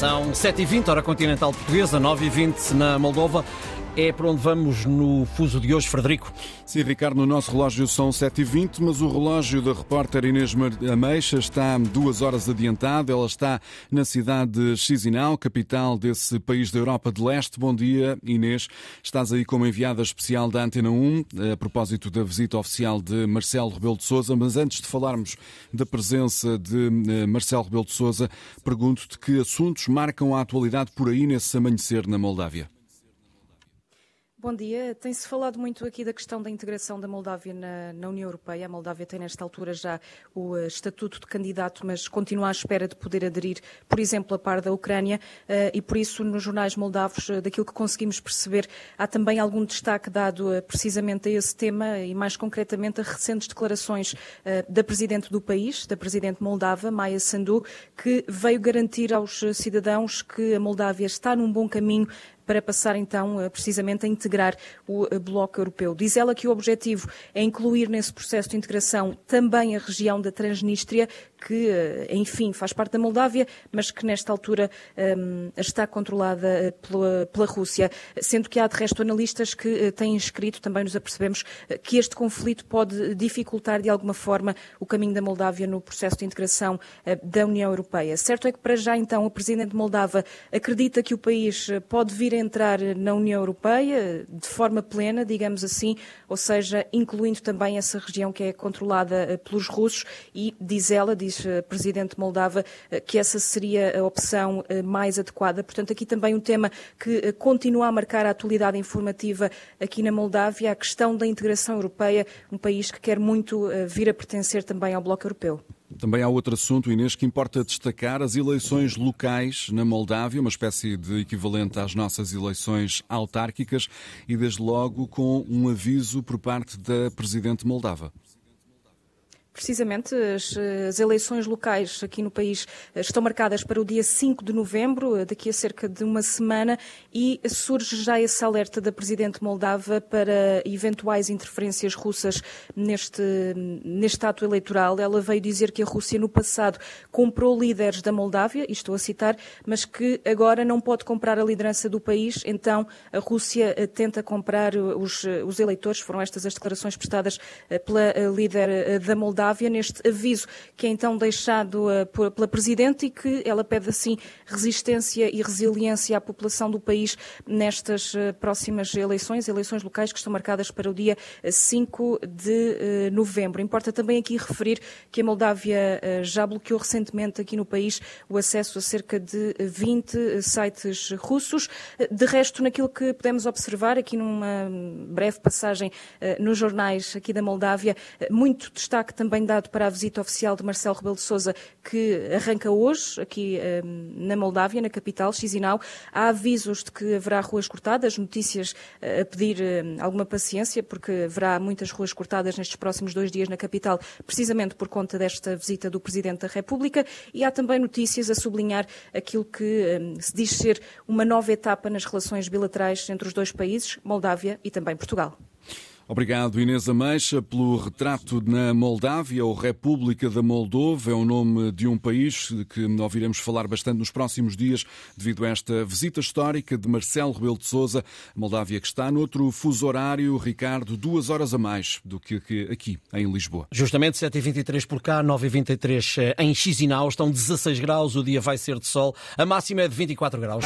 São 7h20, hora continental portuguesa, 9h20 na Moldova. É para onde vamos no fuso de hoje, Frederico? Sim, Ricardo, no nosso relógio são 7h20, mas o relógio da repórter Inês Ameixa está duas horas adiantado. Ela está na cidade de Chisinau, capital desse país da Europa de Leste. Bom dia, Inês. Estás aí como enviada especial da Antena 1, a propósito da visita oficial de Marcelo Rebelo de Sousa. Mas antes de falarmos da presença de eh, Marcelo Rebelo de Sousa, pergunto-te que assuntos marcam a atualidade por aí nesse amanhecer na Moldávia. Bom dia. Tem-se falado muito aqui da questão da integração da Moldávia na, na, União Europeia. A Moldávia tem, nesta altura, já o uh, estatuto de candidato, mas continua à espera de poder aderir, por exemplo, a par da Ucrânia. Uh, e, por isso, nos jornais moldavos, uh, daquilo que conseguimos perceber, há também algum destaque dado precisamente a esse tema e, mais concretamente, a recentes declarações da Presidente do país, da Presidente moldava, Maia Sandu, que veio garantir aos cidadãos que a Moldávia está num bom caminho para passar então eh, precisamente a integrar o eh, Bloco Europeu. Diz ela que o objetivo é incluir nesse processo de integração também a região da Transnistria, que, eh, enfim, faz parte da Moldávia, mas que nesta altura um, está controlada pela, pela, Rússia, sendo que há de resto analistas que têm escrito, também nos apercebemos, que este conflito pode dificultar de alguma forma o caminho da Moldávia no processo de integração da União Europeia. Certo é que para já então o Presidente de Moldava acredita que o país pode vir entrar na União Europeia de forma plena, digamos assim, ou seja, incluindo também essa região que é controlada eh, pelos russos e diz ela, diz a Presidente Moldava, eh, que essa seria a opção eh, mais adequada. Portanto, aqui também um tema que continua a marcar a atualidade informativa aqui na Moldávia, a questão da integração europeia, um país que quer muito vir a pertencer também ao Bloco Europeu. Também há outro assunto, Inês, que importa destacar: as eleições locais na Moldávia, uma espécie de equivalente às nossas eleições autárquicas, e desde logo com um aviso por parte da Presidente Moldava. Precisamente, as, as, eleições locais aqui no país eh, estão marcadas para o dia 5 de novembro, eh, daqui a cerca de uma semana, e surge já esse alerta da Presidente Moldava para eventuais interferências russas neste, neste ato eleitoral. Ela veio dizer que a Rússia no passado comprou líderes da Moldávia, e estou a citar, mas que agora não pode comprar a liderança do país, então a Rússia eh, tenta comprar os, os eleitores. Foram estas as declarações prestadas pela líder da Moldávia Moldávia, neste aviso que é então deixado uh, pela Presidente e que ela pede assim resistência e resiliência à população do país nestas uh, próximas eleições, eleições locais que estão marcadas para o dia 5 uh, de novembro. Importa também aqui referir que a Moldávia já bloqueou recentemente aqui no país o acesso a cerca de 20 sites russos. De resto, naquilo que podemos observar aqui numa breve passagem nos jornais aqui da Moldávia, muito destaque também também dado para a visita oficial de Marcelo Rebelo de Sousa, que arranca hoje, aqui um, na Moldávia, na capital, Chisinau. Há avisos de que haverá ruas cortadas, notícias uh, a pedir uh, alguma paciência, porque haverá muitas ruas cortadas nestes próximos dois dias na capital, precisamente por conta desta visita do Presidente da República. E há também notícias a sublinhar aquilo que um, se diz ser uma nova etapa nas relações bilaterais entre os dois países, Moldávia e também Portugal. Obrigado, Inês Ameixa, pelo retrato na Moldávia, ou República da Moldova. É o nome de um país que ouviremos falar bastante nos próximos dias, devido a esta visita histórica de Marcelo Rebelo de Souza. Moldávia que está noutro fuso horário, Ricardo, duas horas a mais do que aqui, em Lisboa. Justamente 7h23 por cá, 9h23 eh, em Chisinau. Estão 16 graus, o dia vai ser de sol. A máxima é de 24 graus.